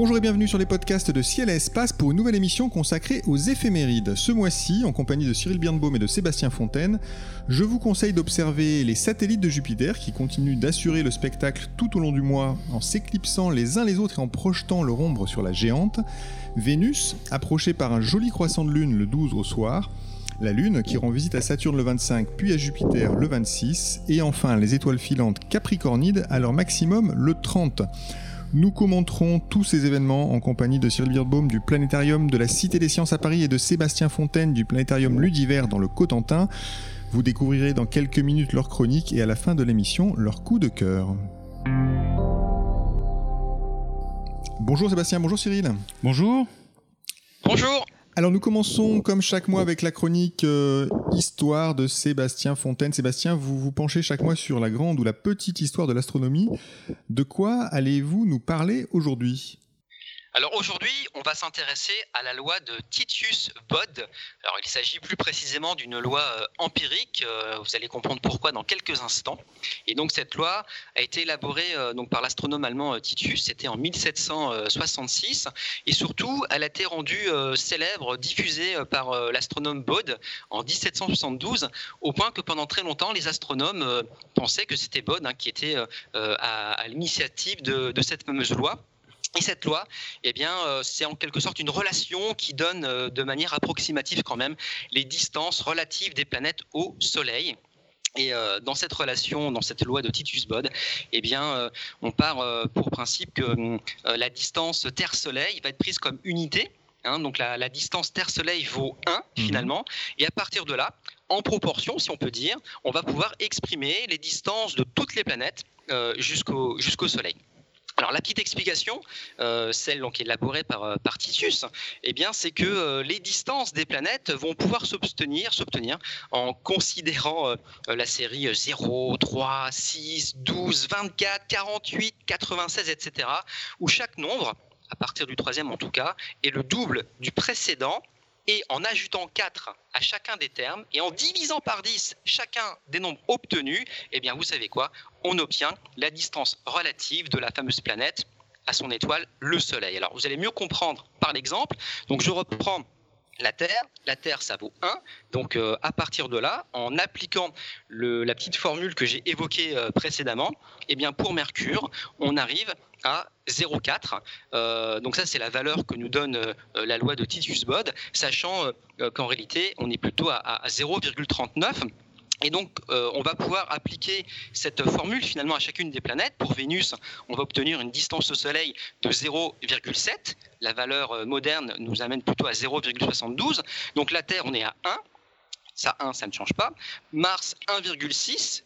Bonjour et bienvenue sur les podcasts de Ciel et Espace pour une nouvelle émission consacrée aux éphémérides. Ce mois-ci, en compagnie de Cyril Birnbaum et de Sébastien Fontaine, je vous conseille d'observer les satellites de Jupiter qui continuent d'assurer le spectacle tout au long du mois en s'éclipsant les uns les autres et en projetant leur ombre sur la géante. Vénus, approchée par un joli croissant de lune le 12 au soir. La Lune qui rend visite à Saturne le 25 puis à Jupiter le 26. Et enfin les étoiles filantes Capricornides à leur maximum le 30. Nous commenterons tous ces événements en compagnie de Cyril Birbaum du Planétarium de la Cité des Sciences à Paris et de Sébastien Fontaine du Planétarium Ludiver dans le Cotentin. Vous découvrirez dans quelques minutes leur chronique et à la fin de l'émission leur coup de cœur. Bonjour Sébastien, bonjour Cyril. Bonjour. Bonjour. Alors nous commençons comme chaque mois avec la chronique euh, Histoire de Sébastien Fontaine. Sébastien, vous vous penchez chaque mois sur la grande ou la petite histoire de l'astronomie. De quoi allez-vous nous parler aujourd'hui? Alors aujourd'hui, on va s'intéresser à la loi de Titius Bode. Alors il s'agit plus précisément d'une loi euh, empirique. Euh, vous allez comprendre pourquoi dans quelques instants. Et donc cette loi a été élaborée euh, donc par l'astronome allemand Titius. C'était en 1766 et surtout elle a été rendue célèbre, diffusée par l'astronome Bode en 1772, au point que pendant très longtemps les astronomes pensaient que c'était Bode hein, qui était à, l'initiative de cette fameuse loi. Et cette loi, eh bien, euh, c'est en quelque sorte une relation qui donne euh, de manière approximative quand même les distances relatives des planètes au Soleil. Et euh, dans cette relation, dans cette loi de Titus Bode, eh bien, on part pour principe que la distance Terre-Soleil va être prise comme unité. Hein, donc la, distance Terre-Soleil vaut 1 mhm. finalement. Et à partir de là, en proportion, si on peut dire, on va pouvoir exprimer les distances de toutes les planètes jusqu'au jusqu'au Soleil. Alors la petite explication, euh, celle donc élaborée par, euh, par Titius, eh bien c'est que euh, les distances des planètes vont pouvoir s'obtenir, s'obtenir en considérant la série 0, 3, 6, 12, 24, 48, 96, etc. où chaque nombre, à partir du troisième en tout cas, est le double du précédent et en ajoutant 4 à chacun des termes et en divisant par 10 chacun des nombres obtenus, eh bien vous savez quoi? On obtient la distance relative de la fameuse planète à son étoile, le Soleil. Alors vous allez mieux comprendre par l'exemple. Donc je reprends la Terre. La Terre, ça vaut 1. Donc euh, à partir de là, en appliquant la petite formule que j'ai évoquée euh, précédemment, eh bien pour Mercure, on arrive à 0,4. Euh, donc ça, c'est la valeur que nous donne la loi de Titius-Bode, sachant qu'en réalité, on est plutôt à, 0,39. Et donc, on va pouvoir appliquer cette formule finalement à chacune des planètes. Pour Vénus, on va obtenir une distance au Soleil de 0,7. La valeur moderne nous amène plutôt à 0,72. Donc la Terre, on est à 1. Ça, 1, ça ne change pas. Mars, 1,6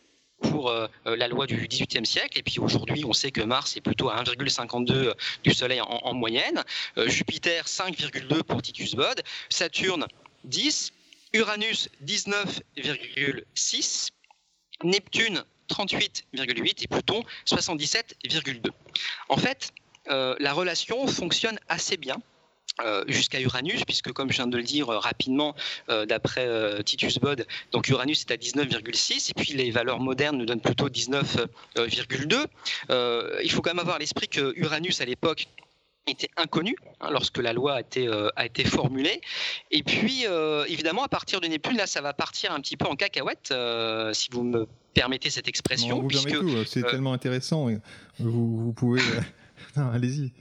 pour euh, euh, la loi du XVIIIe siècle. Et puis aujourd'hui, on sait que Mars est plutôt à 1,52 du Soleil en, moyenne. Euh, Jupiter, 5,2 pour Titus Bode. Saturne, 10. Uranus, 19,6. Neptune, 38,8 et Pluton 77,2. En fait, la relation fonctionne assez bien euh, jusqu'à Uranus, puisque comme je viens de le dire euh, rapidement, euh, d'après Titus Bode, donc Uranus est à 19,6, et puis les valeurs modernes nous donnent plutôt 19,2. il faut quand même avoir à l'esprit que Uranus à l'époque était inconnu hein, lorsque la loi a été, a été formulée. Et puis, évidemment, à partir de Neptune, là, ça va partir un petit peu en cacahuète, si vous me permettez cette expression. c'est tellement intéressant. Vous, vous pouvez... Allez-y.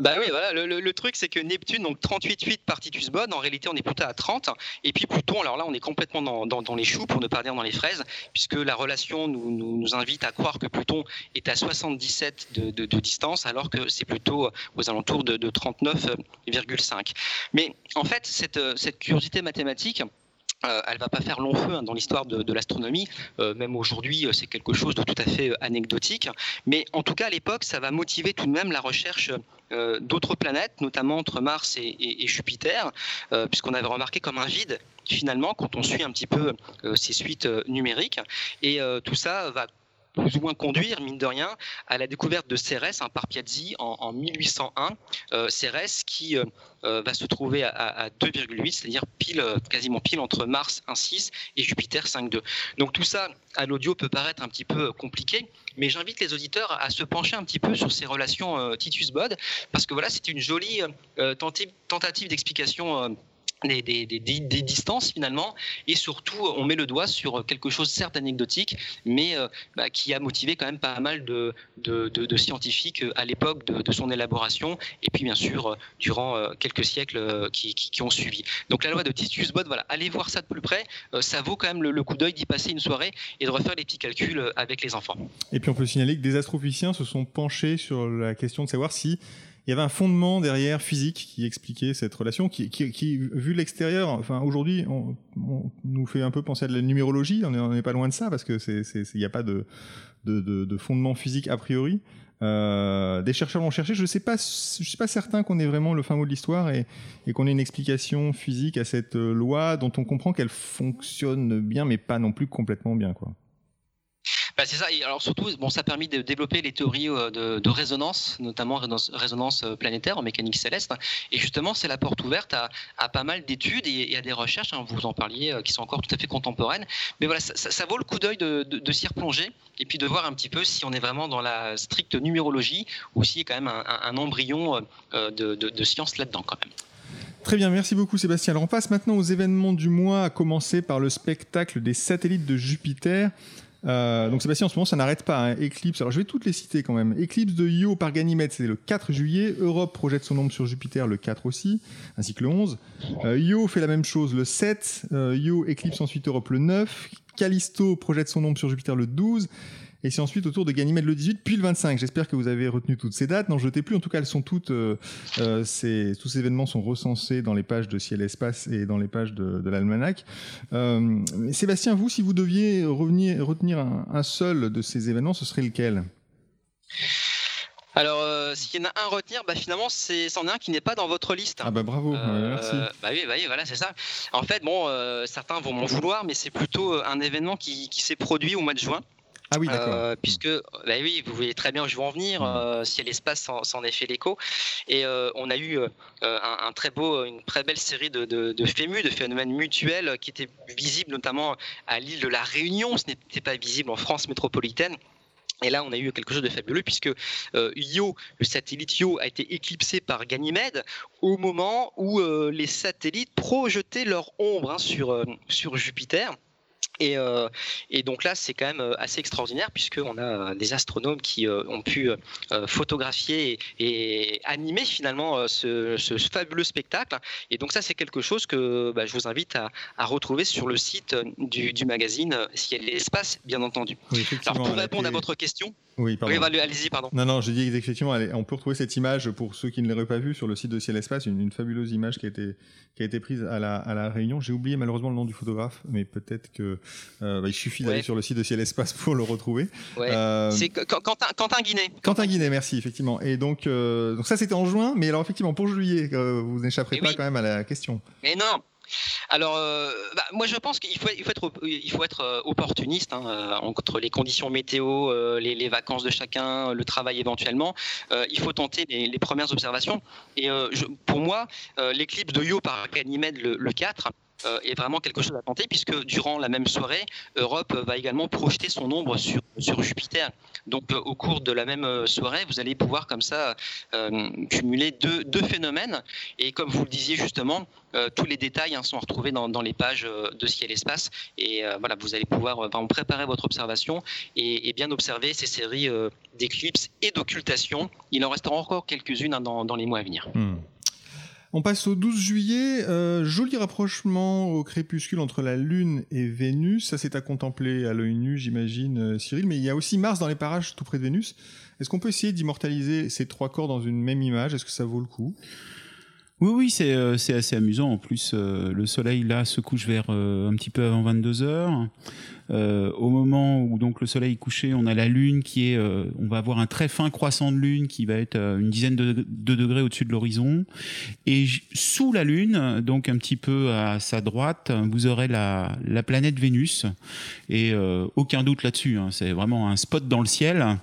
Bah oui, voilà. Le, truc, c'est que Neptune, donc 38,8 par Titus en réalité, on est plutôt à 30. Et puis Pluton, alors là, on est complètement dans, les choux, pour ne pas dire dans les fraises, puisque la relation nous, nous, invite à croire que Pluton est à 77 de, distance, alors que c'est plutôt aux alentours de, 39,5. Mais en fait, cette, cette curiosité mathématique, euh, elle va pas faire long feu hein, dans l'histoire de, l'astronomie. Euh, même aujourd'hui, euh, c'est quelque chose de tout à fait anecdotique. Mais en tout cas, à l'époque, ça va motiver tout de même la recherche d'autres planètes, notamment entre Mars et, Jupiter, puisqu'on avait remarqué comme un vide finalement quand on suit un petit peu ces suites numériques. Et tout ça va plus ou moins conduire, mine de rien, à la découverte de Cérès hein, par Piazzi en, 1801. Euh, Cérès qui euh, euh, va se trouver à, 2,8, c'est-à-dire pile, quasiment pile entre Mars 1,6 et Jupiter 5,2. Donc tout ça, à l'audio, peut paraître un petit peu compliqué, mais j'invite les auditeurs à se pencher un petit peu sur ces relations Titus-Bode, parce que voilà, c'est une jolie tentative d'explication des, distances finalement et surtout on met le doigt sur quelque chose certes anecdotique mais euh, bah, qui a motivé quand même pas mal de, scientifiques euh, à l'époque de, son élaboration et puis bien sûr euh, durant quelques siècles qui, ont suivi. Donc la loi de Titius Bode, voilà, allez voir ça de plus près, ça vaut quand même le, coup d'œil d'y passer une soirée et de refaire les petits calculs avec les enfants. Et puis on peut signaler que des astrophysiciens se sont penchés sur la question de savoir si il y avait un fondement derrière physique qui expliquait cette relation, qui, qui, qui vu l'extérieur, enfin aujourd'hui, on, nous fait un peu penser à de la numérologie. On n'est pas loin de ça parce que c'est, il n'y a pas de, de, de, de, fondement physique a priori. Euh, des chercheurs l'ont cherché. Je ne sais pas, je suis pas certain qu'on ait vraiment le fin mot de l'histoire et, et qu'on ait une explication physique à cette loi dont on comprend qu'elle fonctionne bien, mais pas non plus complètement bien, quoi. Bah, c'est ça. Et alors surtout, bon, ça a permis de développer les théories euh, de, résonance, notamment résonance, euh, planétaire en mécanique céleste. Et justement, c'est la porte ouverte à, pas mal d'études et, à des recherches, hein, vous en parliez, euh, qui sont encore tout à fait contemporaines. Mais voilà, ça, vaut le coup d'œil de, s'y replonger et puis de voir un petit peu si on est vraiment dans la stricte numérologie ou s'il y a quand même un, embryon de, science là-dedans quand même. Très bien, merci beaucoup Sébastien. Alors on passe maintenant aux événements du mois, à commencer par le spectacle des satellites de Jupiter. Euh, donc Sébastien, en ce moment, ça n'arrête pas. Hein. Eclipse, alors je vais toutes les citer quand même. Eclipse de Io par Ganymède, c'est le 4 juillet. Europe projette son ombre sur Jupiter le 4 aussi, ainsi que le 11. Euh, Io fait la même chose le 7. Euh, Io éclipse ensuite Europe le 9. Callisto projette son ombre sur Jupiter le 12. Et c'est ensuite autour de Ganymède le 18, puis le 25. J'espère que vous avez retenu toutes ces dates. N'en jetez plus. En tout cas, elles sont toutes. Euh, euh ces, tous ces événements sont recensés dans les pages de Ciel et Espace et dans les pages de, de l'almanach. Euh, Sébastien, vous, si vous deviez revenir, retenir un, un seul de ces événements, ce serait lequel? Alors, euh, s'il y en a un à retenir, bah, finalement, c'est c'en est un qui n'est pas dans votre liste. Ah bah bravo, euh, merci. Bah oui, bah oui, voilà, c'est ça. En fait, bon, euh, certains vont m'en vouloir, mais c'est plutôt un événement qui, qui s'est produit au mois de juin. Ah oui, d'accord. Euh, puisque, bah oui, vous voyez très bien où je veux en venir, mmh. euh, si l'espace s'en est fait l'écho. Et euh, on a eu un, très beau, une très belle série de, de, de FEMU, de phénomènes mutuels, qui étaient visibles notamment à l'île de la Réunion. Ce n'était pas visible en France métropolitaine. Et là, on a eu quelque chose de fabuleux puisque Io, le satellite Io, a été éclipsé par Ganymède au moment où les satellites projetaient leur ombre hein, sur, sur Jupiter. Euh, et, donc là, c'est quand même euh, assez extraordinaire puisqu'on a euh, des astronomes qui ont pu photographier et, animer finalement ce, fabuleux spectacle. Et donc ça, c'est quelque chose que bah, je vous invite à, retrouver sur le site du, magazine Ciel et Espace, bien entendu. Alors pour répondre à votre question, oui, pardon. Oui, allez-y, pardon. Non, non, je dis effectivement, on peut retrouver cette image pour ceux qui ne l'auraient pas vue sur le site de Ciel Espace, une, une, fabuleuse image qui a été qui a été prise à la, à la Réunion. J'ai oublié malheureusement le nom du photographe, mais peut-être que euh, bah, il suffit d'aller sur le site de Ciel Espace pour le retrouver. Euh, c'est Quentin, Quentin Guinet. Quentin Guinet, merci effectivement. Et donc, euh, donc ça c'était en juin, mais alors effectivement pour juillet, vous n'échapperez pas quand même à la question. Mais non, alors, euh, bah, moi je pense qu'il faut, être, euh, opportuniste hein, euh, entre les conditions météo, les, vacances de chacun, le travail éventuellement. il faut tenter les, premières observations. Et pour moi, l'éclipse de Io par Ganymède le 4, euh, est vraiment quelque chose à tenter, puisque durant la même soirée, Europe va également projeter son ombre sur, Jupiter. Donc euh, au cours de la même euh, soirée, vous allez pouvoir comme ça cumuler deux, deux, phénomènes. Et comme vous le disiez justement, tous les détails hein, sont retrouvés dans, les pages de Ciel et Espace. Et voilà, vous allez pouvoir préparer votre observation et, bien observer ces séries d'éclipses et d'occultations. Il en restera encore quelques-unes hein, dans, dans, les mois à venir. Hmm. On passe au 12 juillet, euh, joli rapprochement au crépuscule entre la Lune et Vénus. Ça, c'est à contempler à l'œil nu, j'imagine, euh, Cyril. Mais il y a aussi Mars dans les parages tout près de Vénus. Est-ce qu'on peut essayer d'immortaliser ces trois corps dans une même image? Est-ce que ça vaut le coup? Oui, oui, c'est assez amusant. En plus, le soleil là se couche vers un petit peu avant 22 heures. Euh, au moment où donc le soleil est couché, on a la lune qui est, euh, on va avoir un très fin croissant de lune qui va être euh, une dizaine de, degrés au-dessus de l'horizon. Et sous la lune, donc un petit peu à sa droite, vous aurez la, la planète Vénus. Et aucun doute là-dessus, hein, c'est vraiment un spot dans le ciel,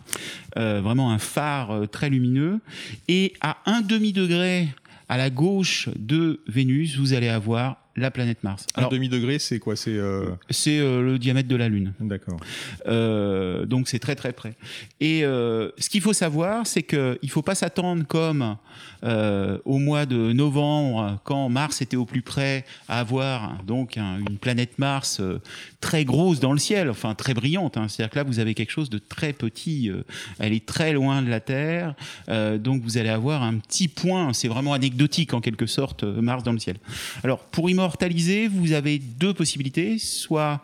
vraiment un phare très lumineux. Et à un demi degré à la gauche de Vénus, vous allez avoir la planète Mars. Alors, un demi-degré, c'est quoi? C'est euh, euh, le diamètre de la Lune. D'accord. Euh, donc c'est très très près. Et ce qu'il faut savoir, c'est qu'il ne faut pas s'attendre comme au mois de novembre, quand Mars était au plus près, à avoir donc une planète Mars très grosse dans le ciel, enfin très brillante. Hein. C'est-à-dire que là, vous avez quelque chose de très petit. elle est très loin de la Terre, donc vous allez avoir un petit point. C'est vraiment anecdotique en quelque sorte, Mars dans le ciel. Alors pour vous avez deux possibilités. Soit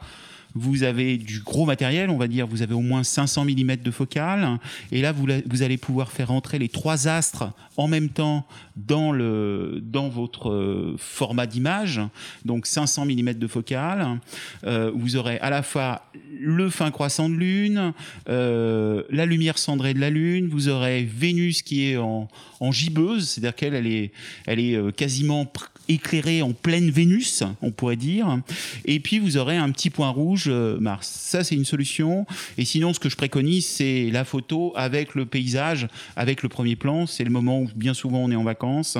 vous avez du gros matériel, on va dire, vous avez au moins 500 mm de focale, et là vous, allez pouvoir faire entrer les trois astres en même temps dans, le, dans votre euh, format d'image, donc 500 mm de focale. Euh, vous aurez à la fois le fin croissant de lune, euh, la lumière cendrée de la lune, vous aurez Vénus qui est en, en gibbeuse, c'est-à-dire qu'elle elle est, elle est quasiment éclairé en pleine Vénus, on pourrait dire. Et puis vous aurez un petit point rouge euh, Mars. Ça, c'est une solution. Et sinon, ce que je préconise, c'est la photo avec le paysage, avec le premier plan. C'est le moment où bien souvent on est en vacances.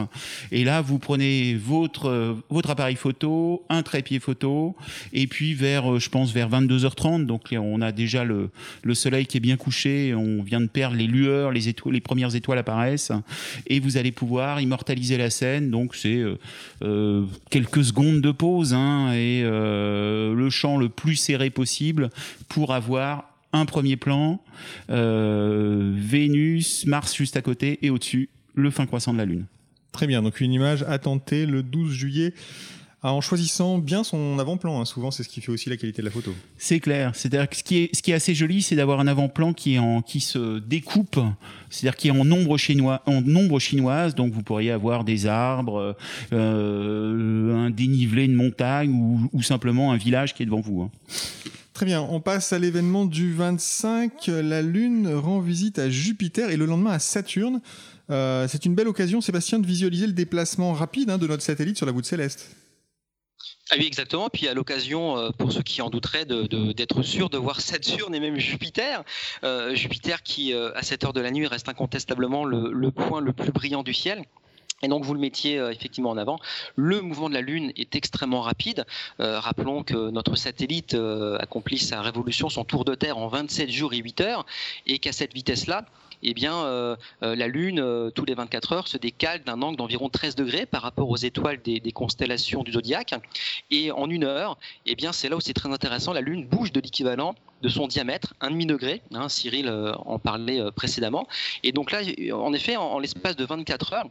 Et là, vous prenez votre, euh, votre appareil photo, un trépied photo, et puis vers, euh, je pense, vers 22h30. Donc on a déjà le, le soleil qui est bien couché. On vient de perdre les lueurs, les, étoiles, les premières étoiles apparaissent. Et vous allez pouvoir immortaliser la scène. Donc c'est quelques secondes de pause hein, et le champ le plus possible pour avoir un premier plan, euh, Vénus, Mars juste à côté et au-dessus le fin croissant de la Lune. Très bien, donc une image à tenter le 12 juillet en choisissant bien son avant-plan. Hein. Souvent, c'est ce qui fait aussi la qualité de la photo. C'est clair. C'est-à-dire que ce qui est, ce qui est assez joli, c'est d'avoir un avant-plan qui, en, qui se découpe, c'est-à-dire qui est en nombre, chinois, en nombre chinoise. Donc, vous pourriez avoir des arbres, euh, un dénivelé de montagne ou, simplement un village qui est devant vous. Hein. Très bien, on passe à l'événement du 25. La Lune rend visite à Jupiter et le lendemain à Saturne. Euh, c'est une belle occasion, Sébastien, de visualiser le déplacement rapide hein, de notre satellite sur la voûte céleste. Ah oui, exactement. Puis à l'occasion, euh, pour ceux qui en douteraient, d'être sûr de voir Saturne et même Jupiter. Euh, Jupiter qui, euh, à cette heure de la nuit, reste incontestablement le, point le plus brillant du ciel. Et donc vous le mettiez effectivement en avant. Le mouvement de la Lune est extrêmement rapide. rappelons que notre satellite accomplit sa révolution, son tour de Terre en 27 jours et 8 heures, et qu'à cette vitesse-là, eh bien, euh, euh, la Lune, euh, tous les 24 heures, se décale d'un angle d'environ 13 degrés par rapport aux étoiles des, constellations du zodiaque. Et en une heure, eh bien, c'est là où c'est très intéressant, la Lune bouge de l'équivalent de son diamètre, un demi-degré. Hein, Cyril en parlait précédemment. Et donc là, en effet, en l'espace de 24 heures,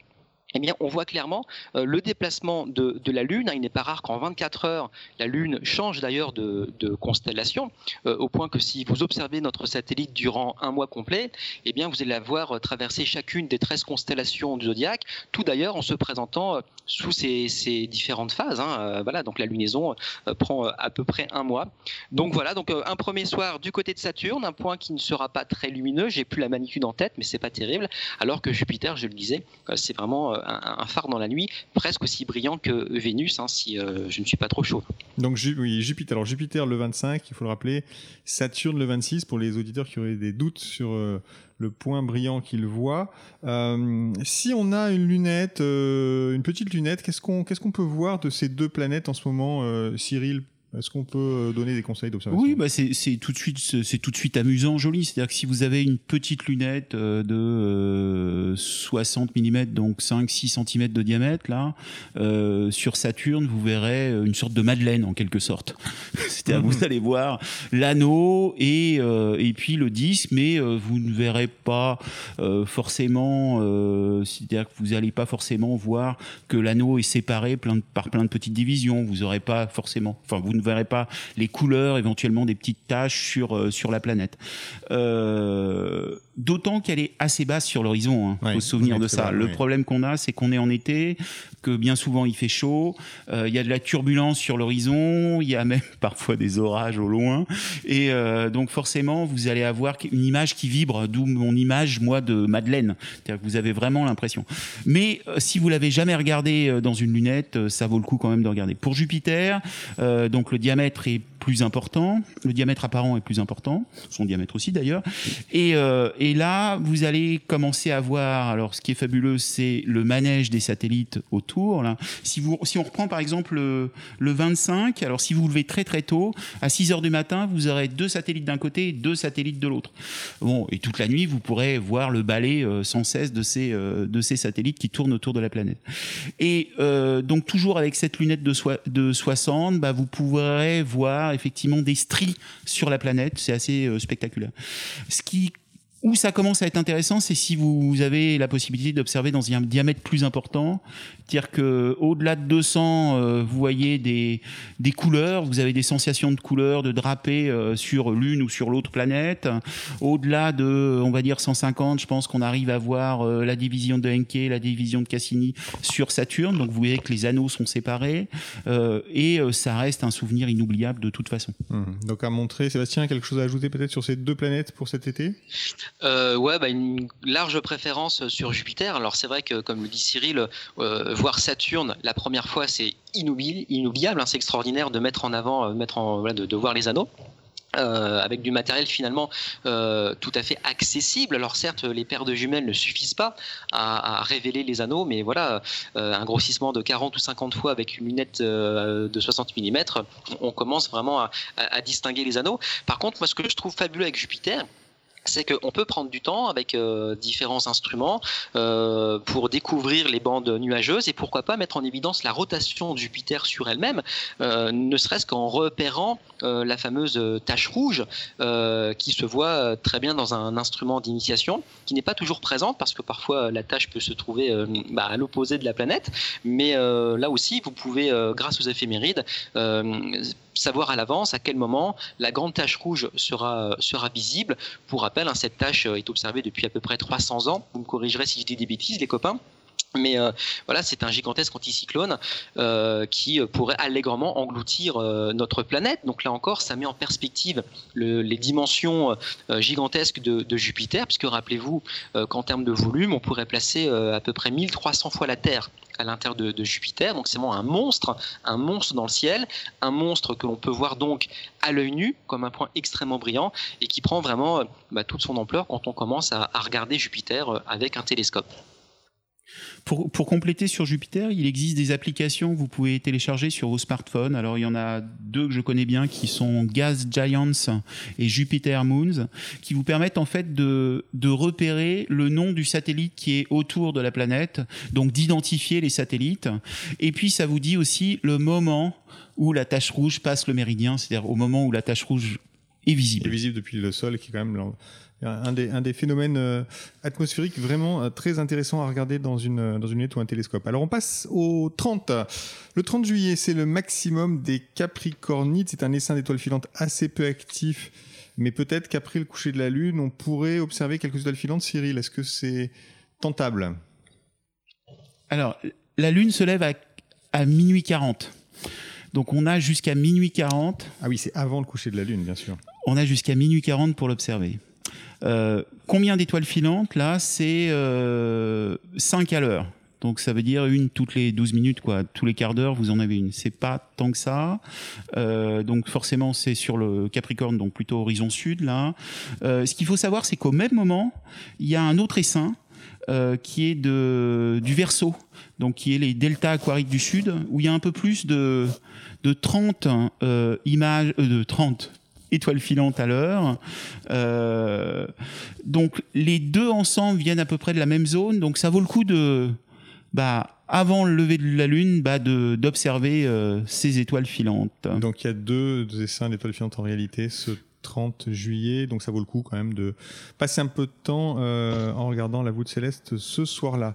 eh bien, on voit clairement euh, le déplacement de, la Lune. Il n'est pas rare qu'en 24 heures, la Lune change d'ailleurs de, constellation, euh, au point que si vous observez notre satellite durant un mois complet, eh bien, vous allez la voir traverser chacune des 13 constellations du zodiaque, tout d'ailleurs en se présentant euh, sous ces, différentes phases. Hein. voilà, donc la lunaison prend à peu près un mois. Donc voilà, donc un premier soir du côté de Saturne, un point qui ne sera pas très lumineux. J'ai plus la magnitude en tête, mais c'est pas terrible. Alors que Jupiter, je le disais, c'est vraiment un, phare dans la nuit, presque aussi brillant que Vénus, hein, si euh, je ne suis pas trop chaud. Donc Jupiter. Alors Jupiter le 25, il faut le rappeler. Saturne le 26 pour les auditeurs qui auraient des doutes sur euh, le point brillant qu'ils voient. Euh, si on a une lunette, une petite lunette, qu'est-ce qu'on qu'est-ce qu'on peut voir de ces deux planètes en ce moment, Cyril? Est-ce qu'on peut euh, donner des conseils d'observation? Oui, bah c'est tout de suite c'est tout de suite amusant, joli. C'est-à-dire que si vous avez une petite lunette euh, de 60 euh, mm, donc 5-6 cm de diamètre là, sur Saturne, vous verrez une sorte de Madeleine en quelque sorte. C'est-à-dire vous allez voir l'anneau et et puis le disque, mais vous ne verrez pas forcément. C'est-à-dire que vous n'allez pas forcément voir que l'anneau est séparé plein par plein de petites divisions. Vous n'aurez pas forcément. Enfin, vous ne verrez pas les couleurs, éventuellement des petites taches sur sur la planète. D'autant qu'elle est assez basse sur l'horizon. Hein. faut se souvenir de ça. le problème qu'on a, c'est qu'on est en été, que bien souvent il fait chaud, il y a de la turbulence sur l'horizon, il y a même parfois des orages au loin, et donc forcément vous allez avoir une image qui vibre, d'où mon image moi de Madeleine. C'est-à-dire que vous avez vraiment l'impression. Mais si vous l'avez jamais regardé dans une lunette, ça vaut le coup quand même de regarder. Pour Jupiter, donc le diamètre est plus important, le diamètre apparent est plus important, son diamètre aussi d'ailleurs. Et, euh, et, là, vous allez commencer à voir, alors ce qui est fabuleux, c'est le manège des satellites autour. Là. Si, vous, si on reprend par exemple le, le 25, alors si vous vous levez très très tôt, à 6 heures du matin, vous aurez deux satellites d'un côté et deux satellites de l'autre. Bon, et toute la nuit, vous pourrez voir le balai euh, sans cesse de ces, euh, de ces satellites qui tournent autour de la planète. Et donc toujours avec cette lunette de, de 60, bah, vous pourrez voir effectivement des stries sur la planète. C'est assez euh, spectaculaire. Où ça commence à être intéressant, c'est si vous avez la possibilité d'observer dans un diamètre plus important, c'est-à-dire que au-delà de 200, euh, vous voyez des, des couleurs, vous avez des sensations de couleurs, de drapés euh, sur l'une ou sur l'autre planète. Au-delà de, on va dire 150, je pense qu'on arrive à voir euh, la division de Encke, la division de Cassini sur Saturne. Donc vous voyez que les anneaux sont séparés et ça reste un souvenir inoubliable de toute façon. Mmh. Donc à montrer, Sébastien, quelque chose à ajouter peut-être sur ces deux planètes pour cet été? Ouais, bah, une large préférence sur Jupiter. Alors c'est vrai que, comme le dit Cyril, voir Saturne la première fois, c'est inoubliable, hein, c'est extraordinaire de mettre en avant, euh, mettre en, de, voir les anneaux. Euh, avec du matériel finalement euh, tout à fait accessible. Alors certes, les paires de jumelles ne suffisent pas à, révéler les anneaux, mais voilà, un grossissement de 40 ou 50 fois avec une lunette de 60 mm, on commence vraiment à, à, distinguer les anneaux. Par contre, moi ce que je trouve fabuleux avec Jupiter, c'est qu'on peut prendre du temps avec euh, différents instruments euh, pour découvrir les bandes nuageuses et pourquoi pas mettre en évidence la rotation de Jupiter sur elle-même, euh, ne serait-ce qu'en repérant la fameuse tache rouge qui se voit très bien dans un instrument d'initiation, qui n'est pas toujours présente parce que parfois la tache peut se trouver bah, à l'opposé de la planète, mais là aussi vous pouvez, grâce aux éphémérides, savoir à l'avance à quel moment la grande tache rouge sera, sera visible. Pour hein, cette tache est observée depuis à peu près 300 ans. Vous me corrigerez si je dis des bêtises, les copains. Mais euh, voilà, c'est un gigantesque anticyclone euh, qui pourrait allègrement engloutir euh, notre planète. Donc là encore, ça met en perspective les dimensions gigantesques de, Jupiter, puisque rappelez-vous qu'en termes de volume, on pourrait placer à peu près 1300 fois la Terre à l'intérieur de, Jupiter. Donc c'est vraiment un monstre, un monstre dans le ciel, un monstre que l'on peut voir donc à l'œil nu comme un point extrêmement brillant et qui prend vraiment bah, toute son ampleur quand on commence à regarder Jupiter avec un télescope. Pour, compléter sur Jupiter, il existe des applications que vous pouvez télécharger sur vos smartphones. Alors il y en a deux que je connais bien qui sont Gas Giants et Jupiter Moons, qui vous permettent en fait de, de repérer le nom du satellite qui est autour de la planète, donc d'identifier les satellites. Et puis ça vous dit aussi le moment où la tache rouge passe le méridien, c'est-à-dire au moment où la tache rouge est visible. Est visible depuis le sol, qui est quand même un des, un des phénomènes euh, atmosphériques vraiment euh, très intéressants à regarder dans une, euh, dans une lunette ou un télescope. Alors on passe au 30. Le 30 juillet, c'est le maximum des Capricornides. C'est un essaim d'étoiles filantes assez peu actif, mais peut-être qu'après le coucher de la Lune, on pourrait observer quelques étoiles filantes. Cyril, est-ce que c'est tentable? Alors, la Lune se lève à, à minuit 40. Donc on a jusqu'à minuit 40. Ah oui, c'est avant le coucher de la Lune, bien sûr. On a jusqu'à minuit 40 pour l'observer. Euh, combien d'étoiles filantes Là, c'est 5 euh, à l'heure. Donc ça veut dire une toutes les 12 minutes, quoi. Tous les quarts d'heure, vous en avez une. C'est pas tant que ça. Euh, donc forcément, c'est sur le Capricorne, donc plutôt horizon sud, là. ce qu'il faut savoir, c'est qu'au même moment, il y a un autre essaim qui est de, du Verseau, donc qui est les deltas aquariques du sud, où il y a un peu plus de, de 30 images, de 30 étoiles filantes à l'heure. Euh, donc les deux ensemble viennent à peu près de la même zone, donc ça vaut le coup de, bah, avant le lever de la Lune, bah, d'observer euh, ces étoiles filantes. Donc il y a deux, essaims d'étoiles filantes en réalité ce 30 juillet, donc ça vaut le coup quand même de passer un peu de temps euh, en regardant la voûte céleste ce soir-là.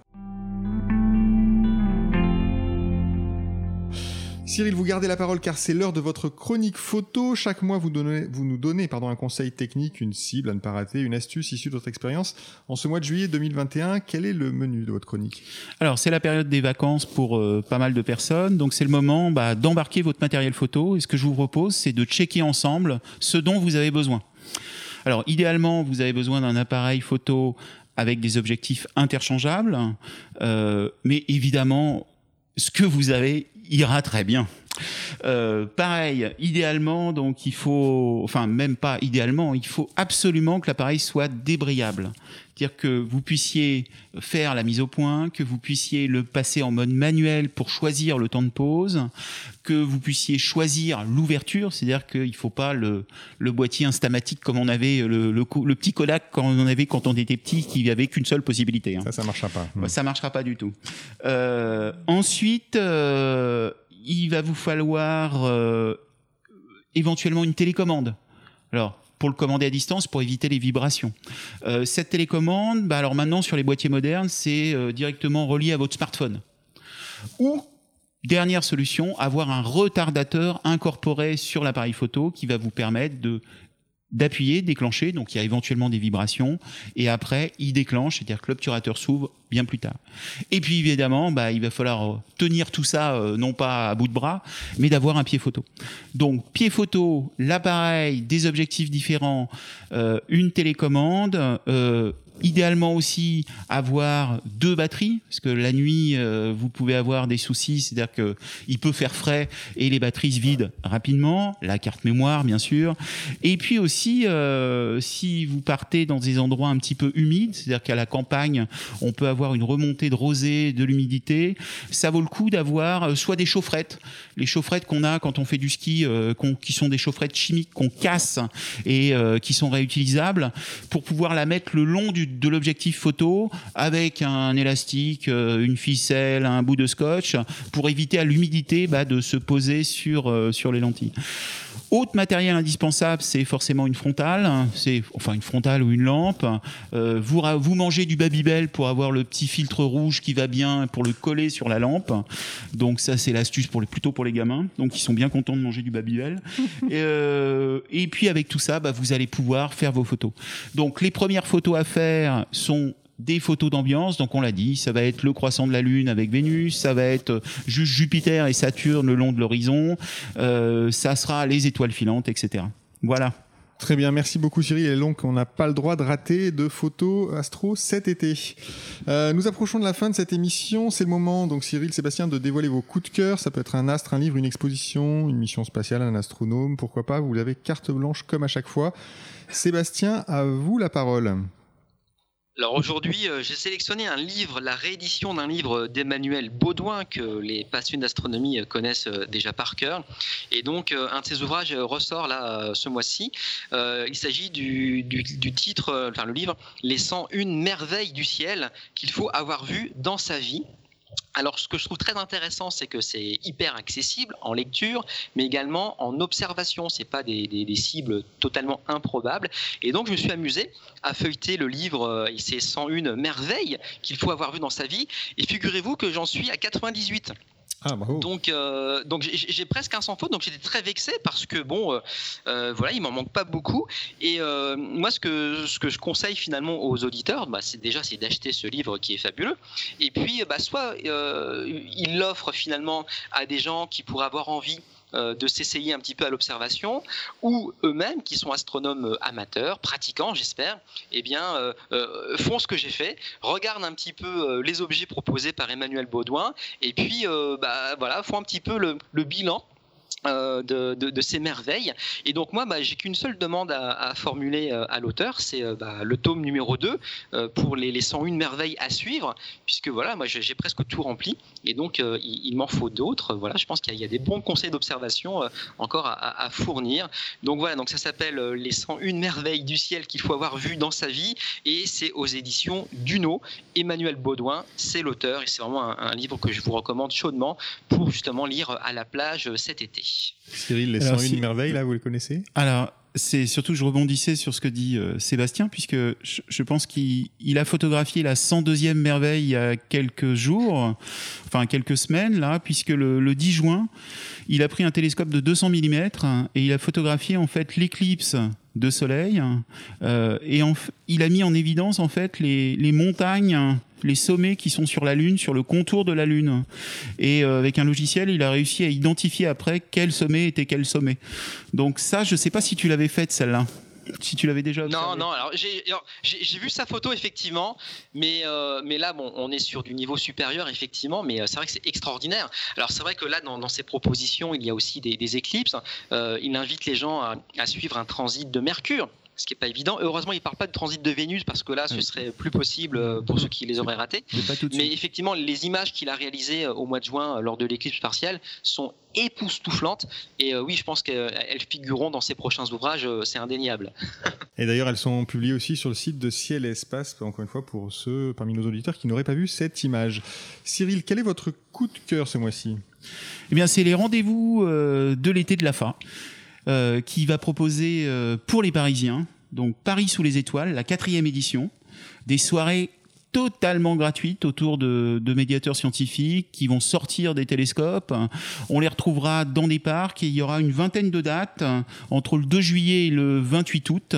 Cyril, vous gardez la parole car c'est l'heure de votre chronique photo. Chaque mois, vous, nous donnez pardon, un conseil technique, une cible à ne pas rater, une astuce issue de votre expérience. En ce mois de juillet 2021, quel est le menu de votre chronique? Alors, c'est la période des vacances pour euh, pas mal de personnes. Donc, c'est le moment bah, d'embarquer votre matériel photo. Et ce que je vous propose, c'est de checker ensemble ce dont vous avez besoin. Alors, idéalement, vous avez besoin d'un appareil photo avec des objectifs interchangeables. Euh, mais évidemment, ce que vous avez ira très bien. Euh, pareil, idéalement, donc il faut, enfin même pas idéalement, il faut absolument que l'appareil soit débrayable. C'est-à-dire que vous puissiez faire la mise au point, que vous puissiez le passer en mode manuel pour choisir le temps de pause, que vous puissiez choisir l'ouverture, c'est-à-dire qu'il ne faut pas le, le, boîtier instamatique comme on avait, le, le, le, petit Kodak quand on avait quand on était petit, qui avait qu'une seule possibilité. Hein. Ça, ça marchera pas. Ça marchera pas du tout. Euh, ensuite, euh, il va vous falloir euh, éventuellement une télécommande. Alors, pour le commander à distance pour éviter les vibrations. Euh, cette télécommande, bah alors maintenant sur les boîtiers modernes, c'est euh, directement relié à votre smartphone. Ou dernière solution, avoir un retardateur incorporé sur l'appareil photo qui va vous permettre de d'appuyer, déclencher, donc il y a éventuellement des vibrations, et après il déclenche, c'est-à-dire que l'obturateur s'ouvre bien plus tard. Et puis évidemment, bah, il va falloir tenir tout ça, euh, non pas à bout de bras, mais d'avoir un pied photo. Donc pied photo, l'appareil, des objectifs différents, euh, une télécommande, euh, idéalement aussi avoir deux batteries parce que la nuit euh, vous pouvez avoir des soucis c'est-à-dire que il peut faire frais et les batteries se vident rapidement la carte mémoire bien sûr. Et puis aussi euh, si vous partez dans des endroits un petit peu humides c'est-à-dire qu'à la campagne on peut avoir une remontée de rosée de l'humidité ça vaut le coup d'avoir euh, soit des chaufferettes. Les chaufferettes qu'on a quand on fait du ski qui sont des chaufferettes chimiques qu'on casse et qui sont réutilisables pour pouvoir la mettre le long du de l'objectif photo avec un élastique, euh, une ficelle, un bout de scotch pour éviter à l'humidité bah, de se poser sur, euh, sur les lentilles. Autre matériel indispensable, c'est forcément une frontale, c'est enfin une frontale ou une lampe. Euh, vous, vous mangez du Babybel pour avoir le petit filtre rouge qui va bien pour le coller sur la lampe. Donc ça c'est l'astuce pour les, plutôt pour les gamins, donc ils sont bien contents de manger du Babybel. et, euh, et puis avec tout ça, bah, vous allez pouvoir faire vos photos. Donc les premières photos à faire sont des photos d'ambiance. Donc on l'a dit, ça va être le croissant de la Lune avec Vénus, ça va être juste Jupiter et Saturne le long de l'horizon, euh, ça sera les étoiles filantes, etc. Voilà. Très bien, merci beaucoup Cyril. Et donc, on n'a pas le droit de rater de photos astro cet été. Euh, nous approchons de la fin de cette émission. C'est le moment, donc Cyril, Sébastien, de dévoiler vos coups de cœur. Ça peut être un astre, un livre, une exposition, une mission spatiale, un astronome, pourquoi pas? Vous avez carte blanche comme à chaque fois. Sébastien, à vous la parole. Alors aujourd'hui, euh, j'ai sélectionné un livre, la réédition d'un livre d'Emmanuel Baudouin que les passionnés d'astronomie euh, connaissent euh, déjà par cœur. Et donc, un de ses ouvrages ressort là ce mois-ci. il s'agit du, titre, enfin le livre, Les 101 merveilles du ciel qu'il faut avoir vues dans sa vie. Alors, ce que je trouve très intéressant, c'est que c'est hyper accessible en lecture, mais également en observation. C'est pas des, des, cibles totalement improbables. Et donc, je me suis amusé à feuilleter le livre euh, et c'est 101 merveilles qu'il faut avoir vu dans sa vie. Et figurez-vous que j'en suis à 98. Ah, donc, euh, donc j'ai presque un sans faute. Donc j'étais très vexé parce que bon, euh, euh, voilà, il m'en manque pas beaucoup. Et moi, ce que je conseille finalement aux auditeurs, bah, c'est déjà c'est d'acheter ce livre qui est fabuleux. Et puis, bah, soit il l'offre finalement à des gens qui pourraient avoir envie euh, de s'essayer un petit peu à l'observation, ou eux-mêmes, qui sont astronomes euh, amateurs, pratiquants, j'espère, eh bien, euh, font ce que j'ai fait, regardent un petit peu les objets proposés par Emmanuel Baudouin, et puis, bah, voilà, font un petit peu le bilan euh, de, ces merveilles. Et donc moi, bah, j'ai qu'une seule demande à, formuler euh, à l'auteur, c'est euh, bah, le tome numéro 2 pour les, les 101 merveilles à suivre, puisque voilà, moi j'ai presque tout rempli, et donc il, m'en faut d'autres. Voilà, je pense qu'il y, a des bons conseils d'observation encore à, fournir. Donc voilà, donc ça s'appelle les 101 merveilles du ciel qu'il faut avoir vu dans sa vie, et c'est aux éditions Duno. Emmanuel Baudouin, c'est l'auteur, et c'est vraiment un, un livre que je vous recommande chaudement pour justement lire à la plage cet été. Cyril, les 101 merveilles, là, vous les connaissez Alors, c'est surtout, je rebondissais sur ce que dit euh, Sébastien, puisque je, pense qu'il a photographié la 102e merveille il y a quelques jours, enfin quelques semaines, là, puisque le, 10 juin, il a pris un télescope de 200 mm et il a photographié en fait l'éclipse de soleil euh, et il a mis en évidence en fait les, les montagnes les sommets qui sont sur la Lune, sur le contour de la Lune. Et euh, avec un logiciel, il a réussi à identifier après quel sommet était quel sommet. Donc ça, je ne sais pas si tu l'avais faite celle-là. Si tu l'avais déjà observé. Non, non, alors j'ai vu sa photo effectivement, mais, euh, mais là, bon, on est sur du niveau supérieur effectivement, mais euh, c'est vrai que c'est extraordinaire. Alors c'est vrai que là, dans, ses propositions, il y a aussi des, éclipses. il invite les gens à, suivre un transit de Mercure ce qui n'est pas évident. Heureusement, il ne parle pas de transit de Vénus parce que là, ce serait plus possible euh, pour ceux qui les auraient ratés. Mais effectivement, les images qu'il a réalisées euh, au mois de juin euh, lors de l'éclipse partielle sont époustouflantes. Et oui, je pense qu'elles figureront dans ses prochains ouvrages, c'est indéniable. Et d'ailleurs, elles sont publiées aussi sur le site de Ciel et Espace, encore une fois, pour ceux parmi nos auditeurs qui n'auraient pas vu cette image. Cyril, quel est votre coup de cœur ce mois-ci? Eh bien, c'est les rendez-vous de l'été de la fin. Euh, qui va proposer euh, pour les Parisiens, donc Paris sous les étoiles, la quatrième édition, des soirées totalement gratuites autour de, médiateurs scientifiques qui vont sortir des télescopes. On les retrouvera dans des parcs et il y aura une vingtaine de dates entre le 2 juillet et le 28 août,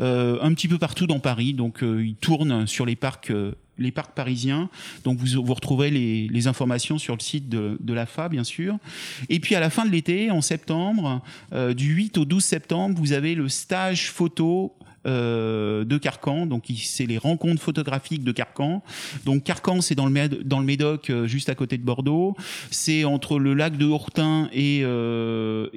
euh, un petit peu partout dans Paris. Donc ils tournent sur les parcs les parcs parisiens. Donc vous, vous retrouverez les, informations sur le site de, de l'AFA, bien sûr. Et puis à la fin de l'été, en septembre, euh, du 8 au 12 septembre, vous avez le stage photo euh, de Carcan. Donc c'est les rencontres photographiques de Carcan. Donc Carcan, c'est dans le Médoc, euh, juste à côté de Bordeaux. C'est entre le lac de Hourtin et euh,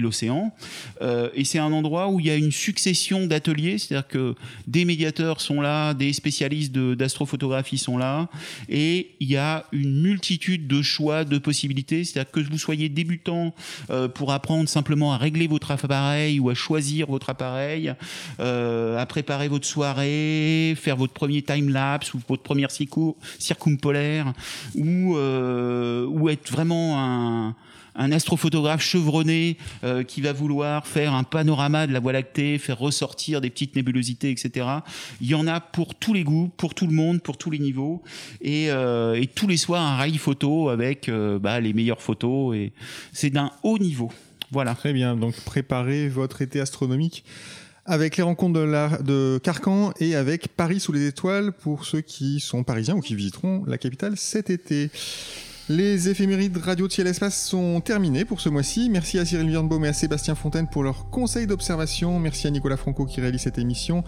l'océan. et c'est un endroit où il y a une succession d'ateliers, c'est-à-dire que des médiateurs sont là, des spécialistes d'astrophotographie sont là, et il y a une multitude de choix, de possibilités. C'est-à-dire que vous soyez débutant pour apprendre simplement à régler votre appareil ou à choisir votre appareil. Euh, euh, à préparer votre soirée, faire votre premier time lapse ou votre première circumpolaire, ou euh, ou être vraiment un un astrophotographe chevronné euh, qui va vouloir faire un panorama de la Voie lactée, faire ressortir des petites nébulosités, etc. Il y en a pour tous les goûts, pour tout le monde, pour tous les niveaux, et, et tous les soirs un rallye photo avec bah, les meilleures photos, et c'est d'un haut niveau. Voilà. Très bien. Donc préparez votre été astronomique avec les rencontres de, Carcan et avec Paris sous les étoiles pour ceux qui sont parisiens ou qui visiteront la capitale cet été. Les éphémérides Radio de Ciel Espace sont terminées pour ce mois-ci. Merci à Cyril Birnbaum et à Sébastien Fontaine pour leurs conseils d'observation. Merci à Nicolas Franco qui réalise cette émission.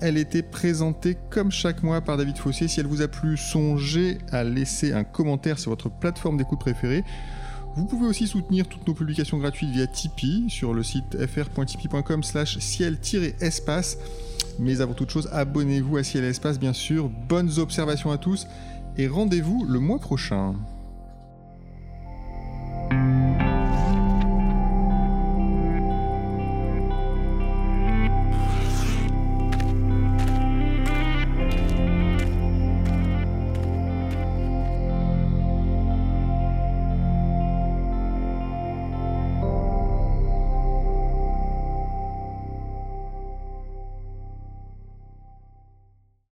Elle était présentée comme chaque mois par David Fossé. Si elle vous a plu, songez à laisser un commentaire sur votre plateforme d'écoute préférée. Vous pouvez aussi soutenir toutes nos publications gratuites via Tipeee sur le site fr.tipeee.com slash ciel-espace. Mais avant toute chose, abonnez-vous à Ciel Espace bien sûr. Bonnes observations à tous et rendez-vous le mois prochain.